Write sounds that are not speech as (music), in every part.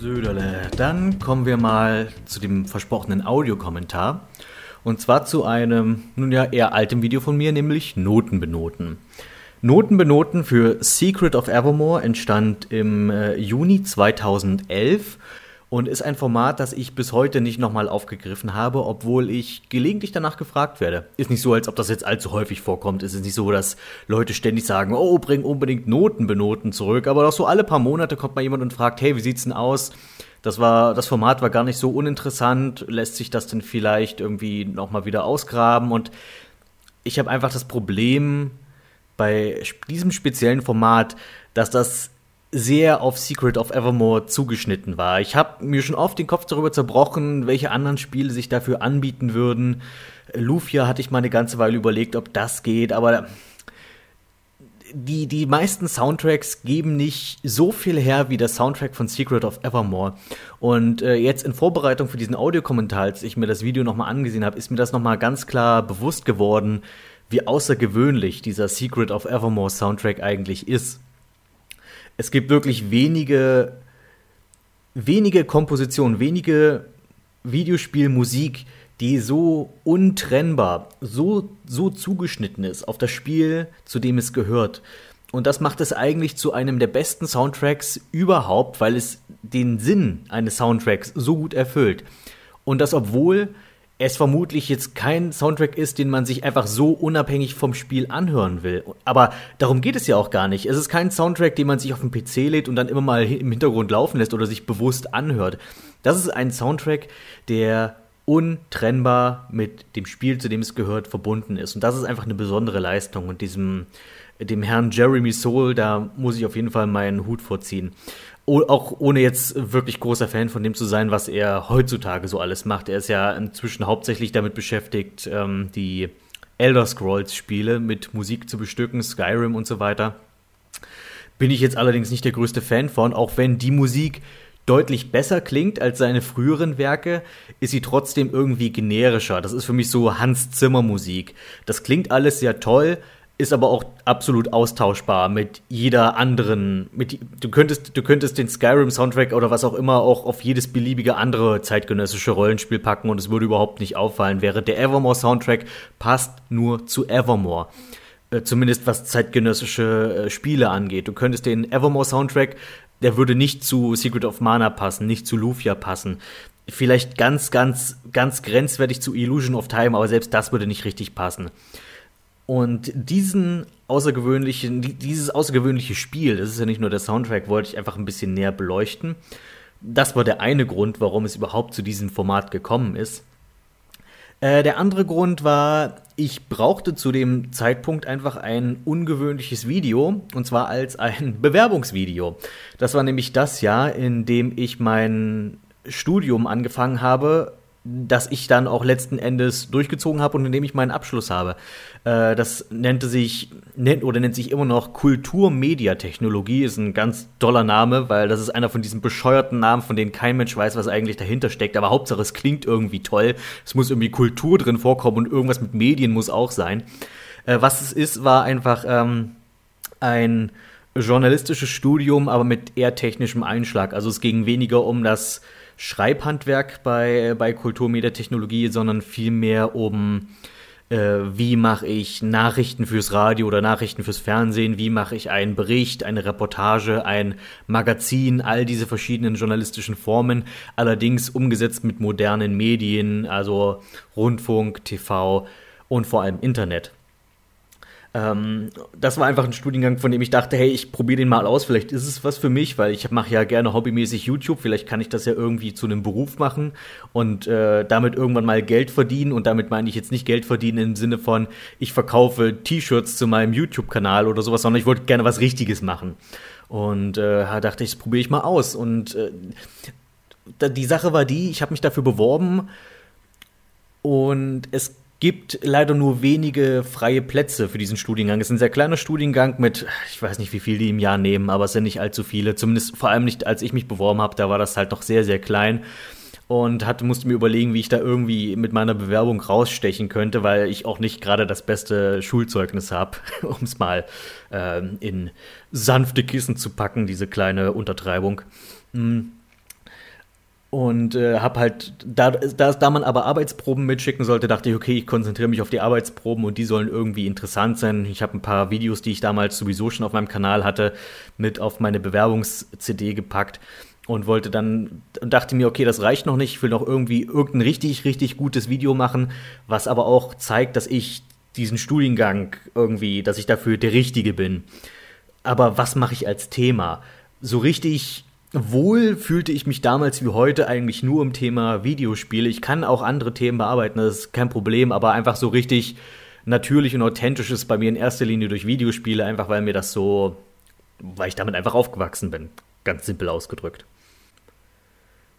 Söderle, dann kommen wir mal zu dem versprochenen Audiokommentar. Und zwar zu einem, nun ja, eher altem Video von mir, nämlich Noten benoten. Noten benoten für Secret of Evermore entstand im äh, Juni 2011 und ist ein Format, das ich bis heute nicht nochmal aufgegriffen habe, obwohl ich gelegentlich danach gefragt werde. Ist nicht so, als ob das jetzt allzu häufig vorkommt. Es ist nicht so, dass Leute ständig sagen, oh, bring unbedingt Noten benoten zurück. Aber doch so alle paar Monate kommt mal jemand und fragt, hey, wie sieht's denn aus? Das war, das Format war gar nicht so uninteressant. Lässt sich das denn vielleicht irgendwie nochmal wieder ausgraben? Und ich habe einfach das Problem bei diesem speziellen Format, dass das sehr auf Secret of Evermore zugeschnitten war. Ich habe mir schon oft den Kopf darüber zerbrochen, welche anderen Spiele sich dafür anbieten würden. Lufia hatte ich mal eine ganze Weile überlegt, ob das geht, aber die, die meisten Soundtracks geben nicht so viel her wie der Soundtrack von Secret of Evermore. Und äh, jetzt in Vorbereitung für diesen Audiokommentar, als ich mir das Video nochmal angesehen habe, ist mir das nochmal ganz klar bewusst geworden, wie außergewöhnlich dieser Secret of Evermore Soundtrack eigentlich ist es gibt wirklich wenige, wenige Kompositionen, wenige Videospielmusik, die so untrennbar, so, so zugeschnitten ist auf das Spiel, zu dem es gehört. Und das macht es eigentlich zu einem der besten Soundtracks überhaupt, weil es den Sinn eines Soundtracks so gut erfüllt. Und das obwohl es vermutlich jetzt kein Soundtrack ist, den man sich einfach so unabhängig vom Spiel anhören will. Aber darum geht es ja auch gar nicht. Es ist kein Soundtrack, den man sich auf den PC lädt und dann immer mal im Hintergrund laufen lässt oder sich bewusst anhört. Das ist ein Soundtrack, der untrennbar mit dem Spiel, zu dem es gehört, verbunden ist. Und das ist einfach eine besondere Leistung. Und diesem, dem Herrn Jeremy Soul, da muss ich auf jeden Fall meinen Hut vorziehen auch ohne jetzt wirklich großer Fan von dem zu sein, was er heutzutage so alles macht. Er ist ja inzwischen hauptsächlich damit beschäftigt, ähm, die Elder Scrolls-Spiele mit Musik zu bestücken, Skyrim und so weiter. Bin ich jetzt allerdings nicht der größte Fan von, auch wenn die Musik deutlich besser klingt als seine früheren Werke, ist sie trotzdem irgendwie generischer. Das ist für mich so Hans Zimmer Musik. Das klingt alles sehr toll, ist aber auch absolut austauschbar mit jeder anderen. Mit, du, könntest, du könntest den Skyrim-Soundtrack oder was auch immer auch auf jedes beliebige andere zeitgenössische Rollenspiel packen und es würde überhaupt nicht auffallen. Während der Evermore-Soundtrack passt nur zu Evermore. Äh, zumindest was zeitgenössische äh, Spiele angeht. Du könntest den Evermore-Soundtrack, der würde nicht zu Secret of Mana passen, nicht zu Lufia passen. Vielleicht ganz, ganz, ganz grenzwertig zu Illusion of Time, aber selbst das würde nicht richtig passen. Und diesen außergewöhnlichen, dieses außergewöhnliche Spiel, das ist ja nicht nur der Soundtrack, wollte ich einfach ein bisschen näher beleuchten. Das war der eine Grund, warum es überhaupt zu diesem Format gekommen ist. Äh, der andere Grund war, ich brauchte zu dem Zeitpunkt einfach ein ungewöhnliches Video, und zwar als ein (laughs) Bewerbungsvideo. Das war nämlich das Jahr, in dem ich mein Studium angefangen habe, das ich dann auch letzten Endes durchgezogen habe und in dem ich meinen Abschluss habe. Äh, das nannte sich, nennt oder nennt sich immer noch Kulturmediatechnologie, ist ein ganz toller Name, weil das ist einer von diesen bescheuerten Namen, von denen kein Mensch weiß, was eigentlich dahinter steckt. Aber Hauptsache, es klingt irgendwie toll. Es muss irgendwie Kultur drin vorkommen und irgendwas mit Medien muss auch sein. Äh, was es ist, war einfach ähm, ein journalistisches Studium, aber mit eher technischem Einschlag. Also es ging weniger um das Schreibhandwerk bei, bei Kulturmediatechnologie, sondern vielmehr um äh, wie mache ich Nachrichten fürs Radio oder Nachrichten fürs Fernsehen, wie mache ich einen Bericht, eine Reportage, ein Magazin, all diese verschiedenen journalistischen Formen, allerdings umgesetzt mit modernen Medien, also Rundfunk, TV und vor allem Internet. Ähm, das war einfach ein Studiengang, von dem ich dachte, hey, ich probiere den mal aus, vielleicht ist es was für mich, weil ich mache ja gerne hobbymäßig YouTube, vielleicht kann ich das ja irgendwie zu einem Beruf machen und äh, damit irgendwann mal Geld verdienen. Und damit meine ich jetzt nicht Geld verdienen im Sinne von, ich verkaufe T-Shirts zu meinem YouTube-Kanal oder sowas, sondern ich wollte gerne was Richtiges machen. Und äh, dachte ich, das probiere ich mal aus. Und äh, die Sache war die, ich habe mich dafür beworben und es gibt leider nur wenige freie Plätze für diesen Studiengang. Es ist ein sehr kleiner Studiengang mit, ich weiß nicht, wie viel die im Jahr nehmen, aber es sind nicht allzu viele. Zumindest vor allem nicht, als ich mich beworben habe, da war das halt noch sehr, sehr klein. Und hatte, musste mir überlegen, wie ich da irgendwie mit meiner Bewerbung rausstechen könnte, weil ich auch nicht gerade das beste Schulzeugnis habe, (laughs) um es mal ähm, in sanfte Kissen zu packen, diese kleine Untertreibung. Mhm. Und äh, habe halt, da, da, da man aber Arbeitsproben mitschicken sollte, dachte ich, okay, ich konzentriere mich auf die Arbeitsproben und die sollen irgendwie interessant sein. Ich habe ein paar Videos, die ich damals sowieso schon auf meinem Kanal hatte, mit auf meine Bewerbungs-CD gepackt und wollte dann und dachte mir, okay, das reicht noch nicht, ich will noch irgendwie irgendein richtig, richtig gutes Video machen, was aber auch zeigt, dass ich diesen Studiengang irgendwie, dass ich dafür der Richtige bin. Aber was mache ich als Thema? So richtig wohl fühlte ich mich damals wie heute eigentlich nur im Thema Videospiele. Ich kann auch andere Themen bearbeiten, das ist kein Problem, aber einfach so richtig natürlich und authentisch ist bei mir in erster Linie durch Videospiele, einfach weil mir das so, weil ich damit einfach aufgewachsen bin. Ganz simpel ausgedrückt.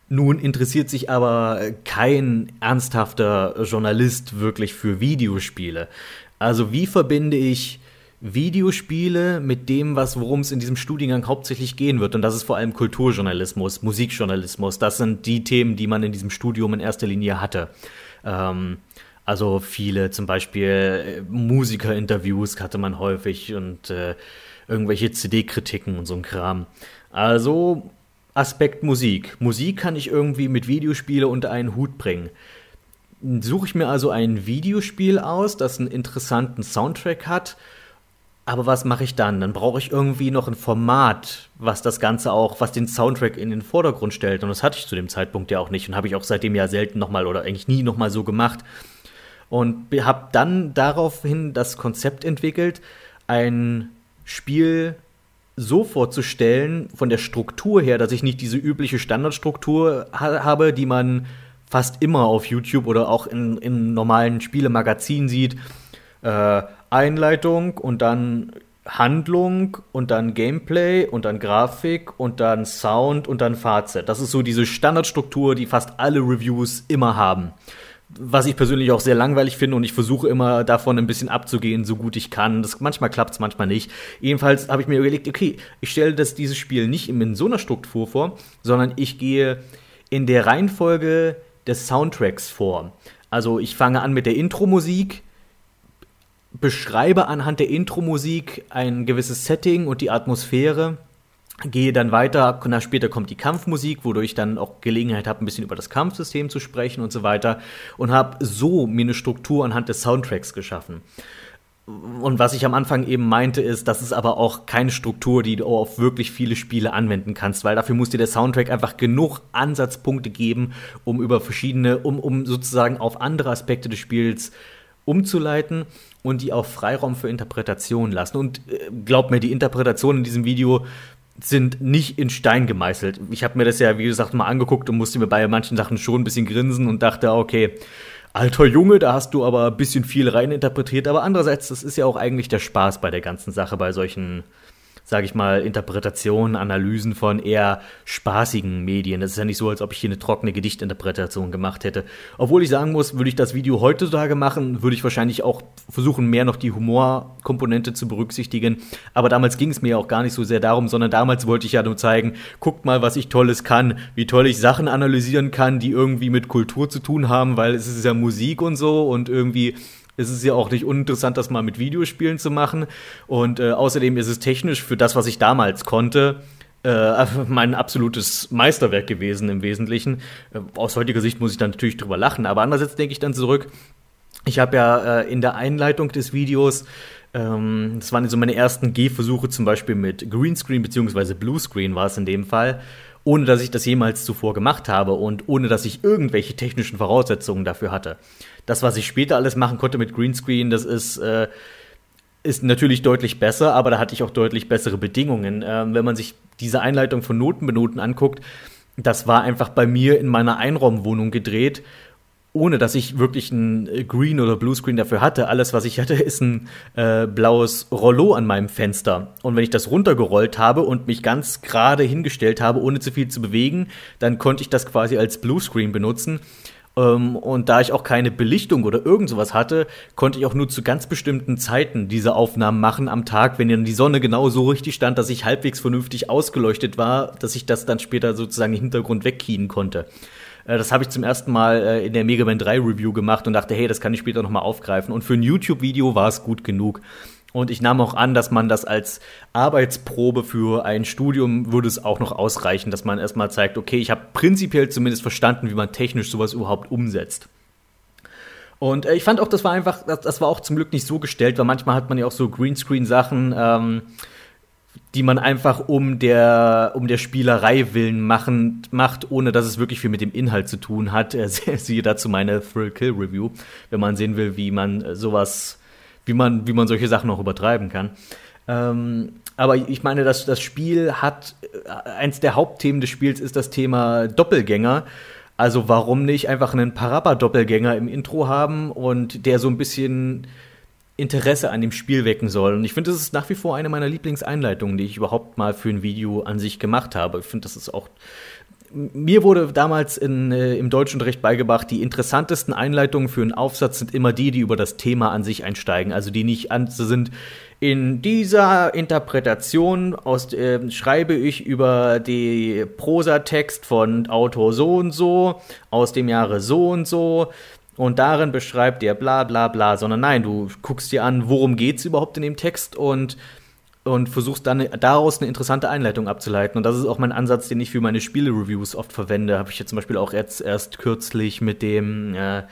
Nun interessiert sich aber kein ernsthafter Journalist wirklich für Videospiele. Also wie verbinde ich Videospiele mit dem, was worum es in diesem Studiengang hauptsächlich gehen wird. Und das ist vor allem Kulturjournalismus, Musikjournalismus. Das sind die Themen, die man in diesem Studium in erster Linie hatte. Ähm, also viele, zum Beispiel äh, Musikerinterviews hatte man häufig und äh, irgendwelche CD-Kritiken und so ein Kram. Also Aspekt Musik. Musik kann ich irgendwie mit Videospiele unter einen Hut bringen. Suche ich mir also ein Videospiel aus, das einen interessanten Soundtrack hat, aber was mache ich dann? Dann brauche ich irgendwie noch ein Format, was das Ganze auch, was den Soundtrack in den Vordergrund stellt. Und das hatte ich zu dem Zeitpunkt ja auch nicht und habe ich auch seitdem ja selten nochmal oder eigentlich nie nochmal so gemacht. Und habe dann daraufhin das Konzept entwickelt, ein Spiel so vorzustellen, von der Struktur her, dass ich nicht diese übliche Standardstruktur ha habe, die man fast immer auf YouTube oder auch in, in normalen Spielemagazinen sieht. Äh, Einleitung und dann Handlung und dann Gameplay und dann Grafik und dann Sound und dann Fazit. Das ist so diese Standardstruktur, die fast alle Reviews immer haben was ich persönlich auch sehr langweilig finde und ich versuche immer davon ein bisschen abzugehen, so gut ich kann. Das, manchmal klappt es, manchmal nicht. Jedenfalls habe ich mir überlegt, okay, ich stelle das dieses Spiel nicht in so einer Struktur vor, sondern ich gehe in der Reihenfolge des Soundtracks vor. Also ich fange an mit der Intro-Musik, beschreibe anhand der Intro-Musik ein gewisses Setting und die Atmosphäre gehe dann weiter, na, später kommt die Kampfmusik, wodurch ich dann auch Gelegenheit habe, ein bisschen über das Kampfsystem zu sprechen und so weiter und habe so mir eine Struktur anhand des Soundtracks geschaffen. Und was ich am Anfang eben meinte, ist, das ist aber auch keine Struktur, die du auf wirklich viele Spiele anwenden kannst, weil dafür muss dir der Soundtrack einfach genug Ansatzpunkte geben, um über verschiedene, um, um sozusagen auf andere Aspekte des Spiels umzuleiten und die auch Freiraum für Interpretation lassen. Und äh, glaub mir, die Interpretation in diesem Video sind nicht in Stein gemeißelt. Ich habe mir das ja, wie gesagt, mal angeguckt und musste mir bei manchen Sachen schon ein bisschen grinsen und dachte, okay, alter Junge, da hast du aber ein bisschen viel reininterpretiert. Aber andererseits, das ist ja auch eigentlich der Spaß bei der ganzen Sache, bei solchen sage ich mal, Interpretationen, Analysen von eher spaßigen Medien. Es ist ja nicht so, als ob ich hier eine trockene Gedichtinterpretation gemacht hätte. Obwohl ich sagen muss, würde ich das Video heutzutage machen, würde ich wahrscheinlich auch versuchen, mehr noch die Humorkomponente zu berücksichtigen. Aber damals ging es mir auch gar nicht so sehr darum, sondern damals wollte ich ja nur zeigen, guckt mal, was ich Tolles kann, wie toll ich Sachen analysieren kann, die irgendwie mit Kultur zu tun haben, weil es ist ja Musik und so und irgendwie es ist ja auch nicht uninteressant, das mal mit Videospielen zu machen. Und äh, außerdem ist es technisch für das, was ich damals konnte, äh, (laughs) mein absolutes Meisterwerk gewesen im Wesentlichen. Äh, aus heutiger Sicht muss ich dann natürlich drüber lachen, aber andererseits denke ich dann zurück. Ich habe ja äh, in der Einleitung des Videos ähm, das waren so meine ersten Gehversuche zum Beispiel mit Greenscreen beziehungsweise Bluescreen war es in dem Fall, ohne dass ich das jemals zuvor gemacht habe und ohne dass ich irgendwelche technischen Voraussetzungen dafür hatte das, was ich später alles machen konnte mit Greenscreen, das ist, äh, ist natürlich deutlich besser, aber da hatte ich auch deutlich bessere Bedingungen. Ähm, wenn man sich diese Einleitung von Notenbenoten anguckt, das war einfach bei mir in meiner Einraumwohnung gedreht, ohne dass ich wirklich ein Green oder Bluescreen dafür hatte. Alles, was ich hatte, (laughs) ist ein äh, blaues Rollo an meinem Fenster. Und wenn ich das runtergerollt habe und mich ganz gerade hingestellt habe, ohne zu viel zu bewegen, dann konnte ich das quasi als Bluescreen benutzen. Ähm, und da ich auch keine Belichtung oder irgend sowas hatte, konnte ich auch nur zu ganz bestimmten Zeiten diese Aufnahmen machen am Tag, wenn dann die Sonne genau so richtig stand, dass ich halbwegs vernünftig ausgeleuchtet war, dass ich das dann später sozusagen im Hintergrund wegkien konnte. Äh, das habe ich zum ersten Mal äh, in der Mega Man 3 Review gemacht und dachte, hey, das kann ich später nochmal aufgreifen. Und für ein YouTube-Video war es gut genug. Und ich nahm auch an, dass man das als Arbeitsprobe für ein Studium würde es auch noch ausreichen, dass man erstmal zeigt, okay, ich habe prinzipiell zumindest verstanden, wie man technisch sowas überhaupt umsetzt. Und äh, ich fand auch, das war einfach, das, war auch zum Glück nicht so gestellt, weil manchmal hat man ja auch so Greenscreen-Sachen, ähm, die man einfach um der, um der Spielerei willen machen, macht, ohne dass es wirklich viel mit dem Inhalt zu tun hat. (laughs) Siehe dazu meine Thrill-Kill-Review, wenn man sehen will, wie man äh, sowas wie man, wie man solche Sachen auch übertreiben kann. Ähm, aber ich meine, das, das Spiel hat, äh, eins der Hauptthemen des Spiels ist das Thema Doppelgänger. Also warum nicht einfach einen Parappa-Doppelgänger im Intro haben und der so ein bisschen Interesse an dem Spiel wecken soll. Und ich finde, das ist nach wie vor eine meiner Lieblingseinleitungen, die ich überhaupt mal für ein Video an sich gemacht habe. Ich finde, das ist auch mir wurde damals in, äh, im Deutschunterricht beigebracht, die interessantesten Einleitungen für einen Aufsatz sind immer die, die über das Thema an sich einsteigen. Also die nicht an, sind in dieser Interpretation aus, äh, schreibe ich über die Prosatext von Autor so und so aus dem Jahre so und so und darin beschreibt er bla bla bla, sondern nein, du guckst dir an, worum geht's überhaupt in dem Text und und versuchst dann daraus eine interessante Einleitung abzuleiten. Und das ist auch mein Ansatz, den ich für meine Spiele-Reviews oft verwende. Habe ich jetzt zum Beispiel auch jetzt erst kürzlich mit dem äh,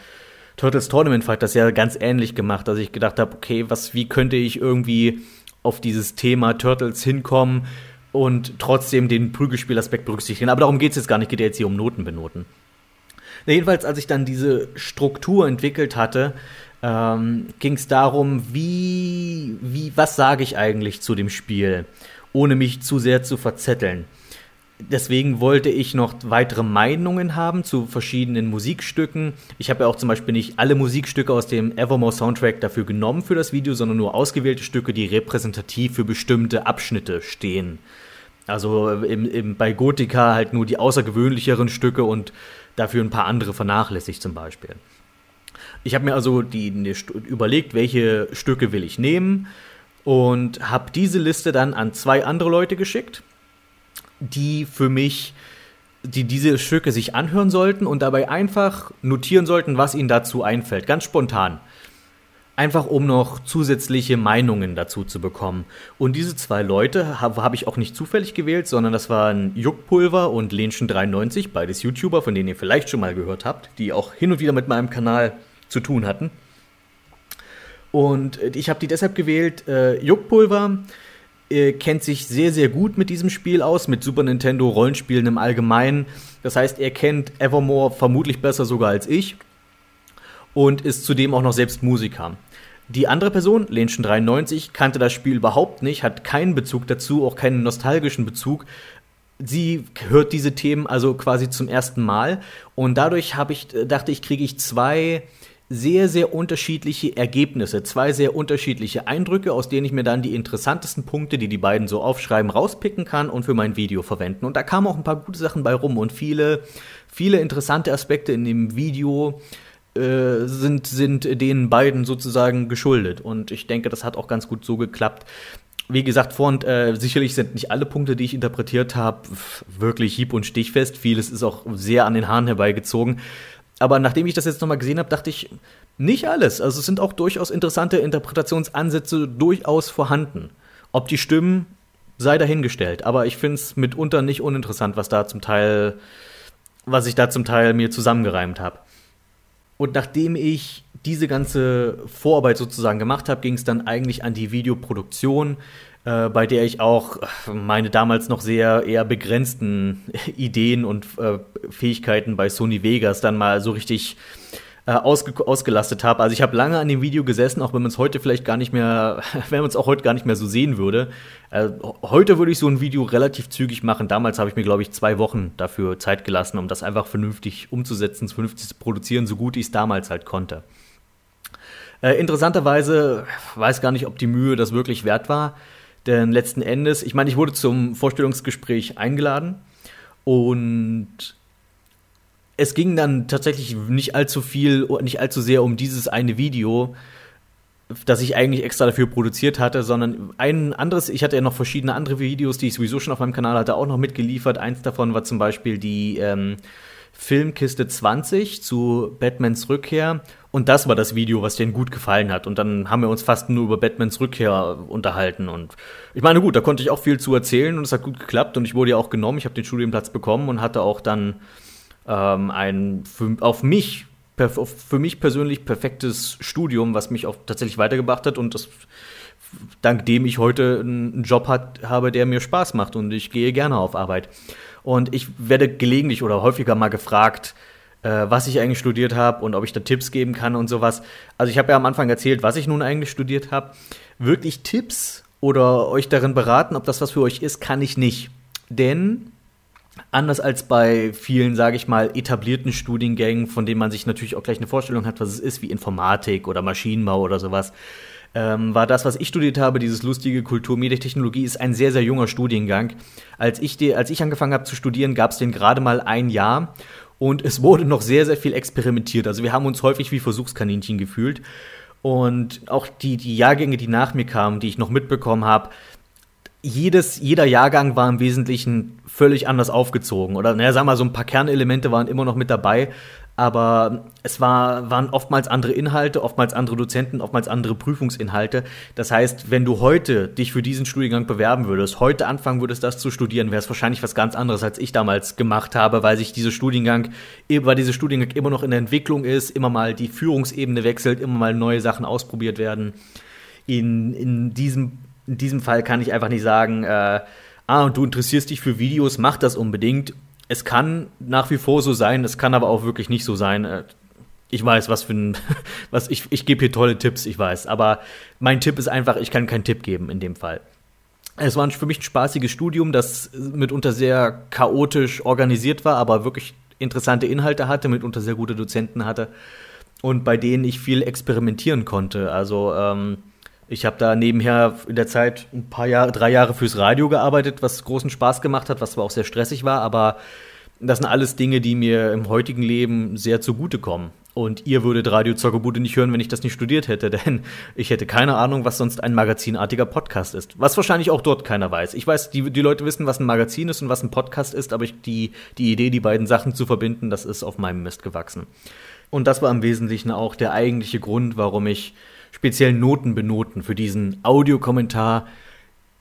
Turtles Tournament Fight das ja ganz ähnlich gemacht, dass ich gedacht habe, okay, was, wie könnte ich irgendwie auf dieses Thema Turtles hinkommen und trotzdem den Prügelspielaspekt berücksichtigen. Aber darum geht es jetzt gar nicht, geht ja jetzt hier um Noten benoten. jedenfalls, als ich dann diese Struktur entwickelt hatte, ähm, ging es darum, wie, wie, was sage ich eigentlich zu dem Spiel, ohne mich zu sehr zu verzetteln. Deswegen wollte ich noch weitere Meinungen haben zu verschiedenen Musikstücken. Ich habe ja auch zum Beispiel nicht alle Musikstücke aus dem Evermore Soundtrack dafür genommen für das Video, sondern nur ausgewählte Stücke, die repräsentativ für bestimmte Abschnitte stehen. Also im, im, bei Gothica halt nur die außergewöhnlicheren Stücke und dafür ein paar andere vernachlässigt zum Beispiel. Ich habe mir also die, die, überlegt, welche Stücke will ich nehmen und habe diese Liste dann an zwei andere Leute geschickt, die für mich, die diese Stücke sich anhören sollten und dabei einfach notieren sollten, was ihnen dazu einfällt, ganz spontan. Einfach um noch zusätzliche Meinungen dazu zu bekommen. Und diese zwei Leute habe hab ich auch nicht zufällig gewählt, sondern das waren Juckpulver und Lenschen93, beides YouTuber, von denen ihr vielleicht schon mal gehört habt, die auch hin und wieder mit meinem Kanal zu tun hatten. Und äh, ich habe die deshalb gewählt. Äh, Juckpulver äh, kennt sich sehr, sehr gut mit diesem Spiel aus, mit Super Nintendo Rollenspielen im Allgemeinen. Das heißt, er kennt Evermore vermutlich besser sogar als ich und ist zudem auch noch selbst Musiker. Die andere Person, Lenschen 93, kannte das Spiel überhaupt nicht, hat keinen Bezug dazu, auch keinen nostalgischen Bezug. Sie hört diese Themen also quasi zum ersten Mal und dadurch habe ich äh, dachte ich kriege ich zwei sehr, sehr unterschiedliche Ergebnisse, zwei sehr unterschiedliche Eindrücke, aus denen ich mir dann die interessantesten Punkte, die die beiden so aufschreiben, rauspicken kann und für mein Video verwenden. Und da kamen auch ein paar gute Sachen bei rum und viele, viele interessante Aspekte in dem Video äh, sind, sind den beiden sozusagen geschuldet. Und ich denke, das hat auch ganz gut so geklappt. Wie gesagt, vor und äh, sicherlich sind nicht alle Punkte, die ich interpretiert habe, wirklich hieb- und stichfest. Vieles ist auch sehr an den Haaren herbeigezogen. Aber nachdem ich das jetzt nochmal gesehen habe, dachte ich, nicht alles. Also es sind auch durchaus interessante Interpretationsansätze durchaus vorhanden. Ob die stimmen, sei dahingestellt. Aber ich finde es mitunter nicht uninteressant, was da zum Teil, was ich da zum Teil mir zusammengereimt habe. Und nachdem ich diese ganze Vorarbeit sozusagen gemacht habe, ging es dann eigentlich an die Videoproduktion äh, bei der ich auch meine damals noch sehr eher begrenzten (laughs) Ideen und äh, Fähigkeiten bei Sony Vegas dann mal so richtig äh, ausge ausgelastet habe. Also ich habe lange an dem Video gesessen, auch wenn man es heute vielleicht gar nicht mehr, (laughs) wenn man es auch heute gar nicht mehr so sehen würde. Äh, heute würde ich so ein Video relativ zügig machen. Damals habe ich mir, glaube ich, zwei Wochen dafür Zeit gelassen, um das einfach vernünftig umzusetzen, vernünftig zu produzieren, so gut ich es damals halt konnte. Äh, interessanterweise weiß gar nicht, ob die Mühe das wirklich wert war. Denn letzten Endes, ich meine, ich wurde zum Vorstellungsgespräch eingeladen und es ging dann tatsächlich nicht allzu viel, nicht allzu sehr um dieses eine Video, das ich eigentlich extra dafür produziert hatte, sondern ein anderes, ich hatte ja noch verschiedene andere Videos, die ich sowieso schon auf meinem Kanal hatte, auch noch mitgeliefert. Eins davon war zum Beispiel die ähm, Filmkiste 20 zu Batmans Rückkehr. Und das war das Video, was denen gut gefallen hat. Und dann haben wir uns fast nur über Batmans Rückkehr unterhalten. Und ich meine, gut, da konnte ich auch viel zu erzählen und es hat gut geklappt. Und ich wurde ja auch genommen. Ich habe den Studienplatz bekommen und hatte auch dann ähm, ein für, auf mich für mich persönlich perfektes Studium, was mich auch tatsächlich weitergebracht hat und das dank dem ich heute einen Job hat, habe, der mir Spaß macht und ich gehe gerne auf Arbeit. Und ich werde gelegentlich oder häufiger mal gefragt, äh, was ich eigentlich studiert habe und ob ich da Tipps geben kann und sowas. Also ich habe ja am Anfang erzählt, was ich nun eigentlich studiert habe. Wirklich Tipps oder euch darin beraten, ob das was für euch ist, kann ich nicht. Denn anders als bei vielen, sage ich mal, etablierten Studiengängen, von denen man sich natürlich auch gleich eine Vorstellung hat, was es ist, wie Informatik oder Maschinenbau oder sowas, ähm, war das, was ich studiert habe, dieses lustige Kultur, Medientechnologie, ist ein sehr, sehr junger Studiengang. Als ich, die, als ich angefangen habe zu studieren, gab es den gerade mal ein Jahr und es wurde noch sehr, sehr viel experimentiert. Also wir haben uns häufig wie Versuchskaninchen gefühlt. Und auch die, die Jahrgänge, die nach mir kamen, die ich noch mitbekommen habe, jedes, jeder Jahrgang war im Wesentlichen völlig anders aufgezogen. Oder, naja, sagen wir mal, so ein paar Kernelemente waren immer noch mit dabei, aber es war, waren oftmals andere Inhalte, oftmals andere Dozenten, oftmals andere Prüfungsinhalte. Das heißt, wenn du heute dich für diesen Studiengang bewerben würdest, heute anfangen würdest, das zu studieren, wäre es wahrscheinlich was ganz anderes, als ich damals gemacht habe, weil sich dieser Studiengang, weil dieser Studiengang immer noch in der Entwicklung ist, immer mal die Führungsebene wechselt, immer mal neue Sachen ausprobiert werden. In, in, diesem, in diesem Fall kann ich einfach nicht sagen, äh, ah, du interessierst dich für Videos, mach das unbedingt es kann nach wie vor so sein, es kann aber auch wirklich nicht so sein. Äh, ich weiß, was für ein, (laughs) was ich, ich gebe hier tolle Tipps, ich weiß. Aber mein Tipp ist einfach, ich kann keinen Tipp geben in dem Fall. Es war für mich ein spaßiges Studium, das mitunter sehr chaotisch organisiert war, aber wirklich interessante Inhalte hatte, mitunter sehr gute Dozenten hatte und bei denen ich viel experimentieren konnte. Also ähm, ich habe da nebenher in der Zeit ein paar Jahre, drei Jahre fürs Radio gearbeitet, was großen Spaß gemacht hat, was zwar auch sehr stressig war, aber das sind alles Dinge, die mir im heutigen Leben sehr zugutekommen. Und ihr würdet Radio Zockerbude nicht hören, wenn ich das nicht studiert hätte, (laughs) denn ich hätte keine Ahnung, was sonst ein magazinartiger Podcast ist. Was wahrscheinlich auch dort keiner weiß. Ich weiß, die, die Leute wissen, was ein Magazin ist und was ein Podcast ist, aber ich, die, die Idee, die beiden Sachen zu verbinden, das ist auf meinem Mist gewachsen. Und das war im Wesentlichen auch der eigentliche Grund, warum ich speziell Noten benoten für diesen Audiokommentar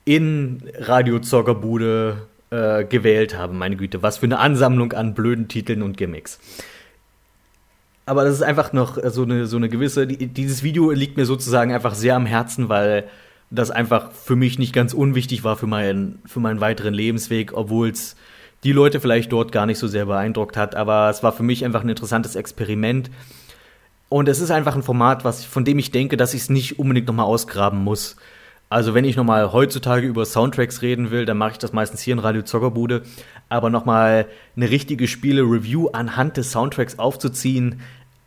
in Radio Zockerbude äh, gewählt habe. Meine Güte, was für eine Ansammlung an blöden Titeln und Gimmicks. Aber das ist einfach noch so eine, so eine gewisse. Dieses Video liegt mir sozusagen einfach sehr am Herzen, weil das einfach für mich nicht ganz unwichtig war für meinen, für meinen weiteren Lebensweg, obwohl es die Leute vielleicht dort gar nicht so sehr beeindruckt hat. Aber es war für mich einfach ein interessantes Experiment und es ist einfach ein Format, was, von dem ich denke, dass ich es nicht unbedingt nochmal ausgraben muss. Also wenn ich nochmal heutzutage über Soundtracks reden will, dann mache ich das meistens hier in Radio Zockerbude. Aber nochmal eine richtige Spiele-Review anhand des Soundtracks aufzuziehen,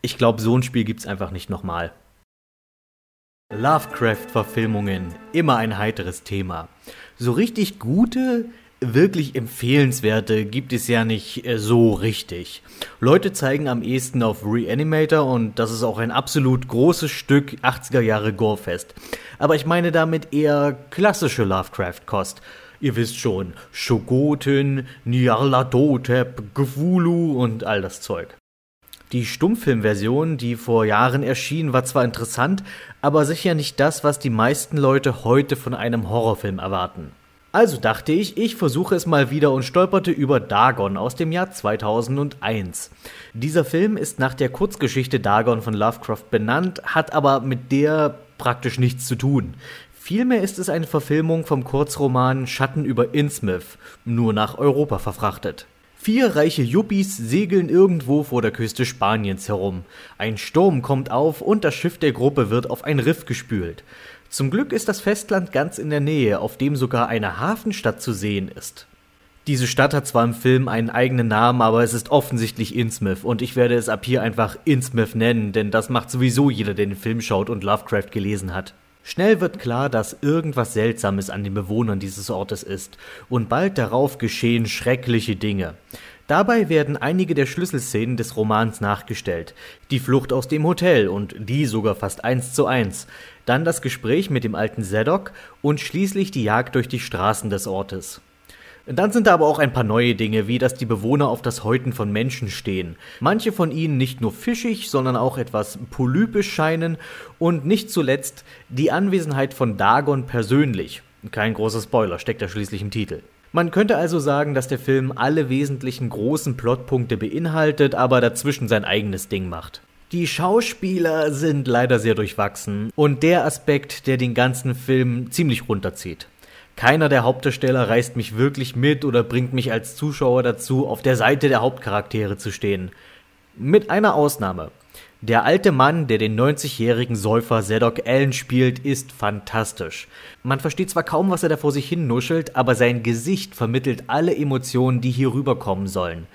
ich glaube, so ein Spiel gibt es einfach nicht nochmal. Lovecraft-Verfilmungen, immer ein heiteres Thema. So richtig gute wirklich empfehlenswerte gibt es ja nicht äh, so richtig. Leute zeigen am ehesten auf Reanimator und das ist auch ein absolut großes Stück 80er Jahre Gorefest. Aber ich meine damit eher klassische Lovecraft-Kost. Ihr wisst schon, Shogoten, Nyarlathotep, Cthulhu und all das Zeug. Die Stummfilmversion, die vor Jahren erschien, war zwar interessant, aber sicher nicht das, was die meisten Leute heute von einem Horrorfilm erwarten. Also dachte ich, ich versuche es mal wieder und stolperte über Dagon aus dem Jahr 2001. Dieser Film ist nach der Kurzgeschichte Dagon von Lovecraft benannt, hat aber mit der praktisch nichts zu tun. Vielmehr ist es eine Verfilmung vom Kurzroman Schatten über Innsmouth, nur nach Europa verfrachtet. Vier reiche Yuppies segeln irgendwo vor der Küste Spaniens herum. Ein Sturm kommt auf und das Schiff der Gruppe wird auf ein Riff gespült. Zum Glück ist das Festland ganz in der Nähe, auf dem sogar eine Hafenstadt zu sehen ist. Diese Stadt hat zwar im Film einen eigenen Namen, aber es ist offensichtlich Innsmouth und ich werde es ab hier einfach Innsmouth nennen, denn das macht sowieso jeder, der den Film schaut und Lovecraft gelesen hat. Schnell wird klar, dass irgendwas Seltsames an den Bewohnern dieses Ortes ist, und bald darauf geschehen schreckliche Dinge. Dabei werden einige der Schlüsselszenen des Romans nachgestellt. Die Flucht aus dem Hotel und die sogar fast eins zu eins. Dann das Gespräch mit dem alten Zedok und schließlich die Jagd durch die Straßen des Ortes. Dann sind da aber auch ein paar neue Dinge, wie dass die Bewohner auf das Häuten von Menschen stehen. Manche von ihnen nicht nur fischig, sondern auch etwas polypisch scheinen und nicht zuletzt die Anwesenheit von Dagon persönlich. Kein großer Spoiler, steckt ja schließlich im Titel. Man könnte also sagen, dass der Film alle wesentlichen großen Plotpunkte beinhaltet, aber dazwischen sein eigenes Ding macht. Die Schauspieler sind leider sehr durchwachsen und der Aspekt, der den ganzen Film ziemlich runterzieht. Keiner der Hauptdarsteller reißt mich wirklich mit oder bringt mich als Zuschauer dazu, auf der Seite der Hauptcharaktere zu stehen. Mit einer Ausnahme. Der alte Mann, der den 90-jährigen Säufer Zedok Allen spielt, ist fantastisch. Man versteht zwar kaum, was er da vor sich hin nuschelt, aber sein Gesicht vermittelt alle Emotionen, die hier rüberkommen sollen.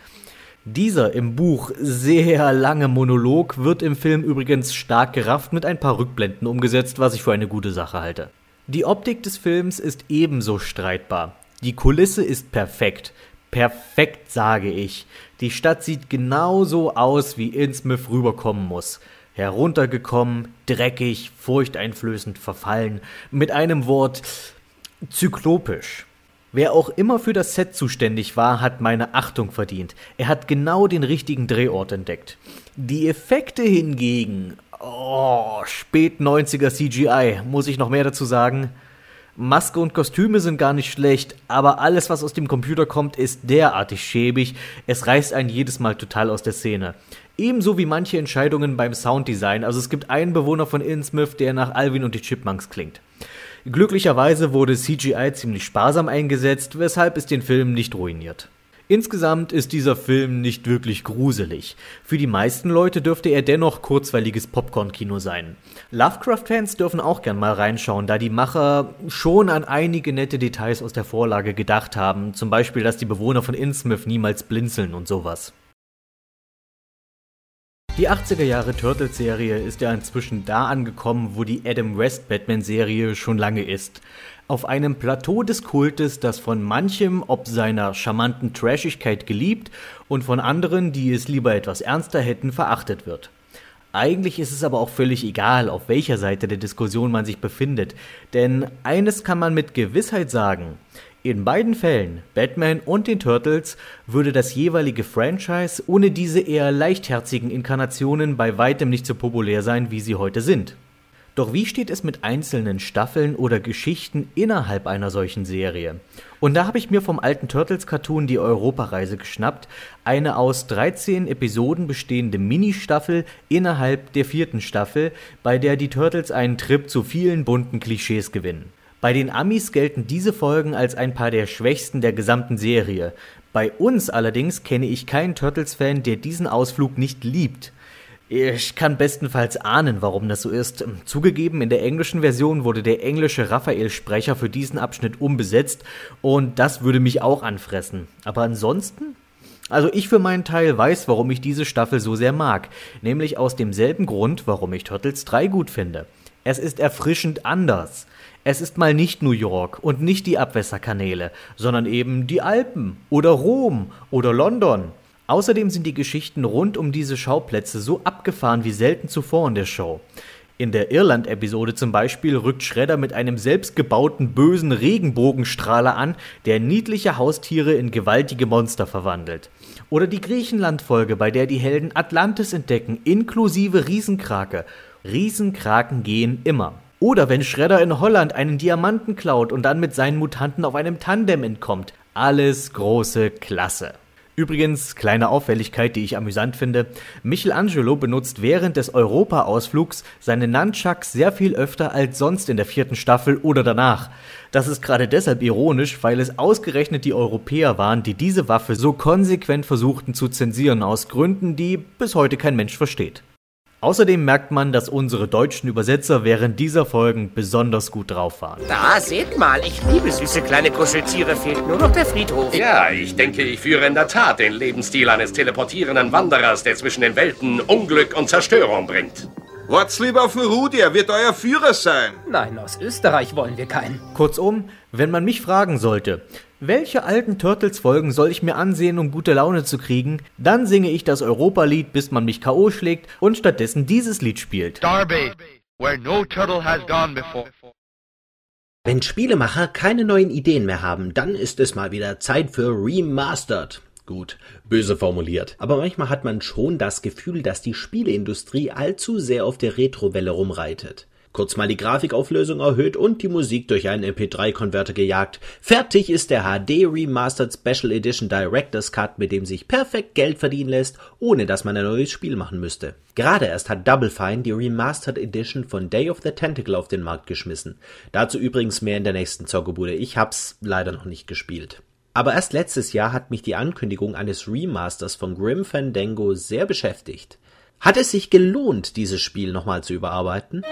Dieser im Buch sehr lange Monolog wird im Film übrigens stark gerafft mit ein paar Rückblenden umgesetzt, was ich für eine gute Sache halte. Die Optik des Films ist ebenso streitbar. Die Kulisse ist perfekt. Perfekt, sage ich. Die Stadt sieht genauso aus, wie Innsmouth rüberkommen muss. Heruntergekommen, dreckig, furchteinflößend verfallen, mit einem Wort zyklopisch. Wer auch immer für das Set zuständig war, hat meine Achtung verdient. Er hat genau den richtigen Drehort entdeckt. Die Effekte hingegen, oh, spät 90er CGI, muss ich noch mehr dazu sagen? Maske und Kostüme sind gar nicht schlecht, aber alles, was aus dem Computer kommt, ist derartig schäbig, es reißt einen jedes Mal total aus der Szene. Ebenso wie manche Entscheidungen beim Sounddesign, also es gibt einen Bewohner von Innsmouth, der nach Alvin und die Chipmunks klingt. Glücklicherweise wurde CGI ziemlich sparsam eingesetzt, weshalb es den Film nicht ruiniert. Insgesamt ist dieser Film nicht wirklich gruselig. Für die meisten Leute dürfte er dennoch kurzweiliges Popcorn-Kino sein. Lovecraft-Fans dürfen auch gern mal reinschauen, da die Macher schon an einige nette Details aus der Vorlage gedacht haben, zum Beispiel, dass die Bewohner von Innsmouth niemals blinzeln und sowas. Die 80er Jahre Turtles-Serie ist ja inzwischen da angekommen, wo die Adam West Batman-Serie schon lange ist. Auf einem Plateau des Kultes, das von manchem ob seiner charmanten Trashigkeit geliebt und von anderen, die es lieber etwas ernster hätten, verachtet wird. Eigentlich ist es aber auch völlig egal, auf welcher Seite der Diskussion man sich befindet, denn eines kann man mit Gewissheit sagen. In beiden Fällen, Batman und den Turtles, würde das jeweilige Franchise ohne diese eher leichtherzigen Inkarnationen bei weitem nicht so populär sein, wie sie heute sind. Doch wie steht es mit einzelnen Staffeln oder Geschichten innerhalb einer solchen Serie? Und da habe ich mir vom alten Turtles-Cartoon die Europareise geschnappt, eine aus 13 Episoden bestehende Ministaffel innerhalb der vierten Staffel, bei der die Turtles einen Trip zu vielen bunten Klischees gewinnen. Bei den Amis gelten diese Folgen als ein paar der schwächsten der gesamten Serie. Bei uns allerdings kenne ich keinen Turtles-Fan, der diesen Ausflug nicht liebt. Ich kann bestenfalls ahnen, warum das so ist. Zugegeben, in der englischen Version wurde der englische Raphael-Sprecher für diesen Abschnitt umbesetzt und das würde mich auch anfressen. Aber ansonsten? Also ich für meinen Teil weiß, warum ich diese Staffel so sehr mag, nämlich aus demselben Grund, warum ich Turtles 3 gut finde. Es ist erfrischend anders. Es ist mal nicht New York und nicht die Abwässerkanäle, sondern eben die Alpen oder Rom oder London. Außerdem sind die Geschichten rund um diese Schauplätze so abgefahren wie selten zuvor in der Show. In der Irland-Episode zum Beispiel rückt Shredder mit einem selbstgebauten bösen Regenbogenstrahler an, der niedliche Haustiere in gewaltige Monster verwandelt. Oder die Griechenland-Folge, bei der die Helden Atlantis entdecken, inklusive Riesenkrake. Riesenkraken gehen immer. Oder wenn Shredder in Holland einen Diamanten klaut und dann mit seinen Mutanten auf einem Tandem entkommt. Alles große Klasse. Übrigens, kleine Auffälligkeit, die ich amüsant finde. Michelangelo benutzt während des Europa-Ausflugs seine Nunchucks sehr viel öfter als sonst in der vierten Staffel oder danach. Das ist gerade deshalb ironisch, weil es ausgerechnet die Europäer waren, die diese Waffe so konsequent versuchten zu zensieren, aus Gründen, die bis heute kein Mensch versteht. Außerdem merkt man, dass unsere deutschen Übersetzer während dieser Folgen besonders gut drauf waren. Da, seht mal, ich liebe süße kleine Kuscheltiere, fehlt nur noch der Friedhof. Ja, ich denke, ich führe in der Tat den Lebensstil eines teleportierenden Wanderers, der zwischen den Welten Unglück und Zerstörung bringt. Wart's lieber auf den Rudi, er wird euer Führer sein. Nein, aus Österreich wollen wir keinen. Kurzum, wenn man mich fragen sollte, welche alten Turtles-Folgen soll ich mir ansehen, um gute Laune zu kriegen, dann singe ich das Europa-Lied, bis man mich K.O. schlägt und stattdessen dieses Lied spielt. Darby, where no turtle has gone before. Wenn Spielemacher keine neuen Ideen mehr haben, dann ist es mal wieder Zeit für Remastered. Gut, böse formuliert. Aber manchmal hat man schon das Gefühl, dass die Spieleindustrie allzu sehr auf der Retrowelle rumreitet. Kurz mal die Grafikauflösung erhöht und die Musik durch einen MP3-Konverter gejagt. Fertig ist der HD Remastered Special Edition Director's Cut, mit dem sich perfekt Geld verdienen lässt, ohne dass man ein neues Spiel machen müsste. Gerade erst hat Double Fine die Remastered Edition von Day of the Tentacle auf den Markt geschmissen. Dazu übrigens mehr in der nächsten Zockerbude. Ich hab's leider noch nicht gespielt. Aber erst letztes Jahr hat mich die Ankündigung eines Remasters von Grim Fandango sehr beschäftigt. Hat es sich gelohnt, dieses Spiel nochmal zu überarbeiten?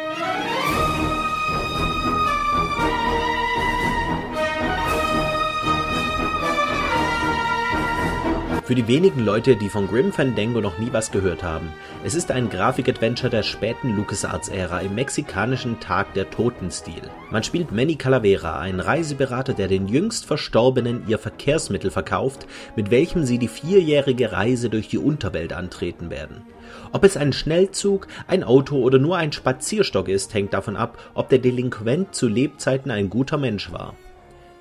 Für die wenigen Leute, die von Grim Fandango noch nie was gehört haben, es ist ein Grafikadventure der späten LucasArts-Ära im mexikanischen Tag der Toten-Stil. Man spielt Manny Calavera, einen Reiseberater, der den jüngst Verstorbenen ihr Verkehrsmittel verkauft, mit welchem sie die vierjährige Reise durch die Unterwelt antreten werden. Ob es ein Schnellzug, ein Auto oder nur ein Spazierstock ist, hängt davon ab, ob der Delinquent zu Lebzeiten ein guter Mensch war.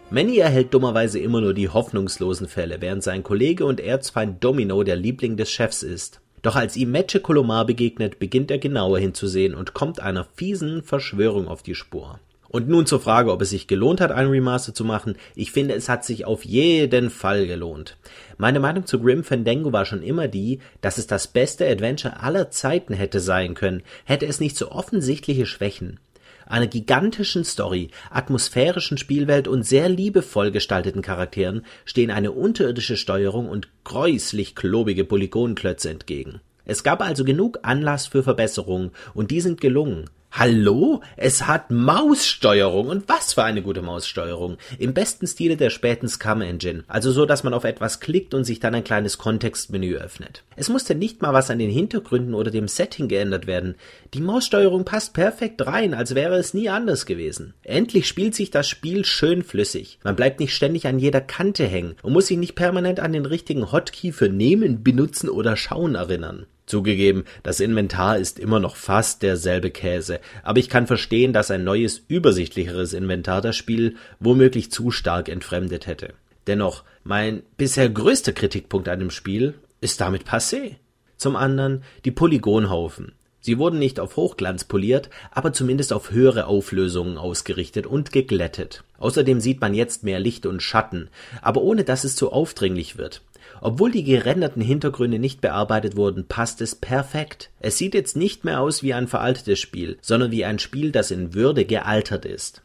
Manny erhält dummerweise immer nur die hoffnungslosen Fälle, während sein Kollege und Erzfeind Domino der Liebling des Chefs ist. Doch als ihm Meche Colomar begegnet, beginnt er genauer hinzusehen und kommt einer fiesen Verschwörung auf die Spur. Und nun zur Frage, ob es sich gelohnt hat, ein Remaster zu machen. Ich finde, es hat sich auf jeden Fall gelohnt. Meine Meinung zu Grim Fandango war schon immer die, dass es das beste Adventure aller Zeiten hätte sein können, hätte es nicht so offensichtliche Schwächen einer gigantischen Story, atmosphärischen Spielwelt und sehr liebevoll gestalteten Charakteren stehen eine unterirdische Steuerung und gräuslich klobige Polygonklötze entgegen. Es gab also genug Anlass für Verbesserungen und die sind gelungen. Hallo? Es hat Maussteuerung und was für eine gute Maussteuerung. Im besten Stile der späten Scum Engine. Also so, dass man auf etwas klickt und sich dann ein kleines Kontextmenü öffnet. Es musste nicht mal was an den Hintergründen oder dem Setting geändert werden. Die Maussteuerung passt perfekt rein, als wäre es nie anders gewesen. Endlich spielt sich das Spiel schön flüssig. Man bleibt nicht ständig an jeder Kante hängen und muss sich nicht permanent an den richtigen Hotkey für Nehmen, Benutzen oder Schauen erinnern. Zugegeben, das Inventar ist immer noch fast derselbe Käse, aber ich kann verstehen, dass ein neues, übersichtlicheres Inventar das Spiel womöglich zu stark entfremdet hätte. Dennoch, mein bisher größter Kritikpunkt an dem Spiel ist damit passé. Zum anderen die Polygonhaufen. Sie wurden nicht auf Hochglanz poliert, aber zumindest auf höhere Auflösungen ausgerichtet und geglättet. Außerdem sieht man jetzt mehr Licht und Schatten, aber ohne dass es zu aufdringlich wird. Obwohl die gerenderten Hintergründe nicht bearbeitet wurden, passt es perfekt. Es sieht jetzt nicht mehr aus wie ein veraltetes Spiel, sondern wie ein Spiel, das in Würde gealtert ist.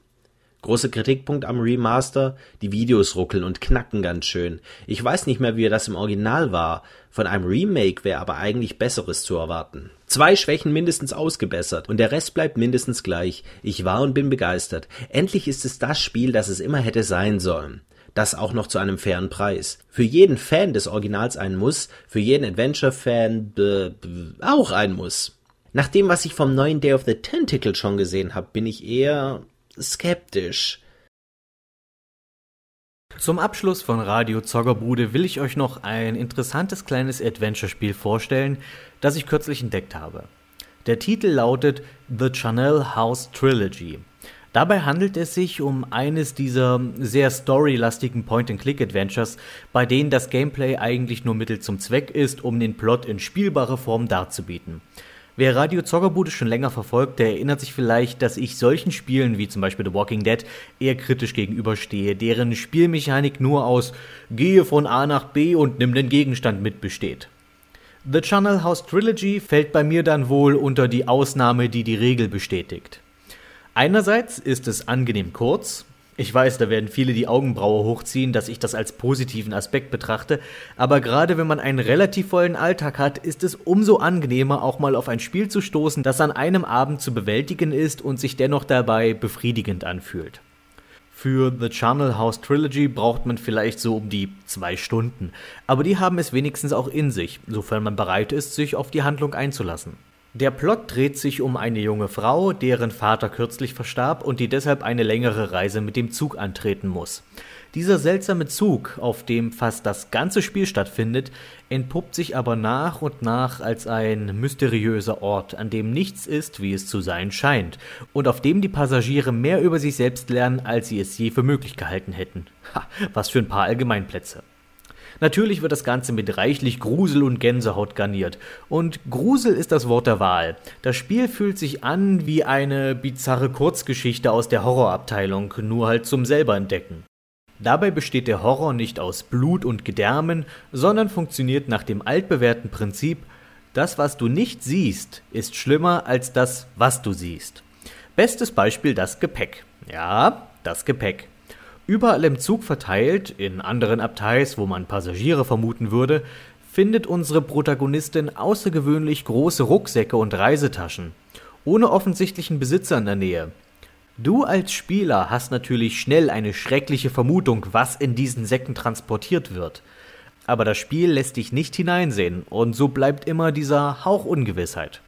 Großer Kritikpunkt am Remaster, die Videos ruckeln und knacken ganz schön. Ich weiß nicht mehr, wie das im Original war. Von einem Remake wäre aber eigentlich Besseres zu erwarten. Zwei Schwächen mindestens ausgebessert und der Rest bleibt mindestens gleich. Ich war und bin begeistert. Endlich ist es das Spiel, das es immer hätte sein sollen. Das auch noch zu einem fairen Preis. Für jeden Fan des Originals ein Muss, für jeden Adventure-Fan auch ein Muss. Nach dem, was ich vom neuen Day of the Tentacle schon gesehen habe, bin ich eher skeptisch. Zum Abschluss von Radio Zoggerbude will ich euch noch ein interessantes kleines Adventure-Spiel vorstellen, das ich kürzlich entdeckt habe. Der Titel lautet The Chanel House Trilogy. Dabei handelt es sich um eines dieser sehr storylastigen Point-and-Click-Adventures, bei denen das Gameplay eigentlich nur Mittel zum Zweck ist, um den Plot in spielbarer Form darzubieten. Wer Radio Zockerbude schon länger verfolgt, der erinnert sich vielleicht, dass ich solchen Spielen wie zum Beispiel The Walking Dead eher kritisch gegenüberstehe, deren Spielmechanik nur aus Gehe von A nach B und nimm den Gegenstand mit besteht. The Channel House Trilogy fällt bei mir dann wohl unter die Ausnahme, die die Regel bestätigt. Einerseits ist es angenehm kurz. Ich weiß, da werden viele die Augenbraue hochziehen, dass ich das als positiven Aspekt betrachte, aber gerade wenn man einen relativ vollen Alltag hat, ist es umso angenehmer, auch mal auf ein Spiel zu stoßen, das an einem Abend zu bewältigen ist und sich dennoch dabei befriedigend anfühlt. Für The Channel House Trilogy braucht man vielleicht so um die zwei Stunden, aber die haben es wenigstens auch in sich, sofern man bereit ist, sich auf die Handlung einzulassen. Der Plot dreht sich um eine junge Frau, deren Vater kürzlich verstarb und die deshalb eine längere Reise mit dem Zug antreten muss. Dieser seltsame Zug, auf dem fast das ganze Spiel stattfindet, entpuppt sich aber nach und nach als ein mysteriöser Ort, an dem nichts ist, wie es zu sein scheint, und auf dem die Passagiere mehr über sich selbst lernen, als sie es je für möglich gehalten hätten. Ha, was für ein paar Allgemeinplätze. Natürlich wird das Ganze mit reichlich Grusel und Gänsehaut garniert. Und Grusel ist das Wort der Wahl. Das Spiel fühlt sich an wie eine bizarre Kurzgeschichte aus der Horrorabteilung, nur halt zum selber entdecken. Dabei besteht der Horror nicht aus Blut und Gedärmen, sondern funktioniert nach dem altbewährten Prinzip, das, was du nicht siehst, ist schlimmer als das, was du siehst. Bestes Beispiel das Gepäck. Ja, das Gepäck. Überall im Zug verteilt, in anderen Abteils, wo man Passagiere vermuten würde, findet unsere Protagonistin außergewöhnlich große Rucksäcke und Reisetaschen, ohne offensichtlichen Besitzer in der Nähe. Du als Spieler hast natürlich schnell eine schreckliche Vermutung, was in diesen Säcken transportiert wird. Aber das Spiel lässt dich nicht hineinsehen und so bleibt immer dieser Hauch Ungewissheit.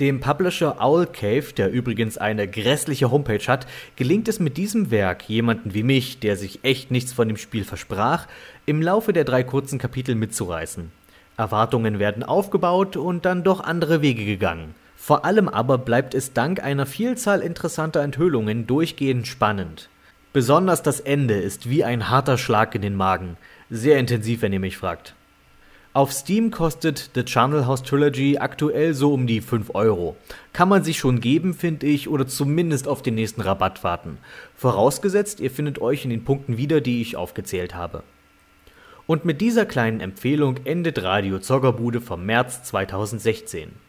Dem Publisher Owl Cave, der übrigens eine grässliche Homepage hat, gelingt es mit diesem Werk, jemanden wie mich, der sich echt nichts von dem Spiel versprach, im Laufe der drei kurzen Kapitel mitzureißen. Erwartungen werden aufgebaut und dann doch andere Wege gegangen. Vor allem aber bleibt es dank einer Vielzahl interessanter Enthüllungen durchgehend spannend. Besonders das Ende ist wie ein harter Schlag in den Magen. Sehr intensiv, wenn ihr mich fragt. Auf Steam kostet The Channel House Trilogy aktuell so um die 5 Euro. Kann man sich schon geben, finde ich, oder zumindest auf den nächsten Rabatt warten. Vorausgesetzt, ihr findet euch in den Punkten wieder, die ich aufgezählt habe. Und mit dieser kleinen Empfehlung endet Radio Zoggerbude vom März 2016.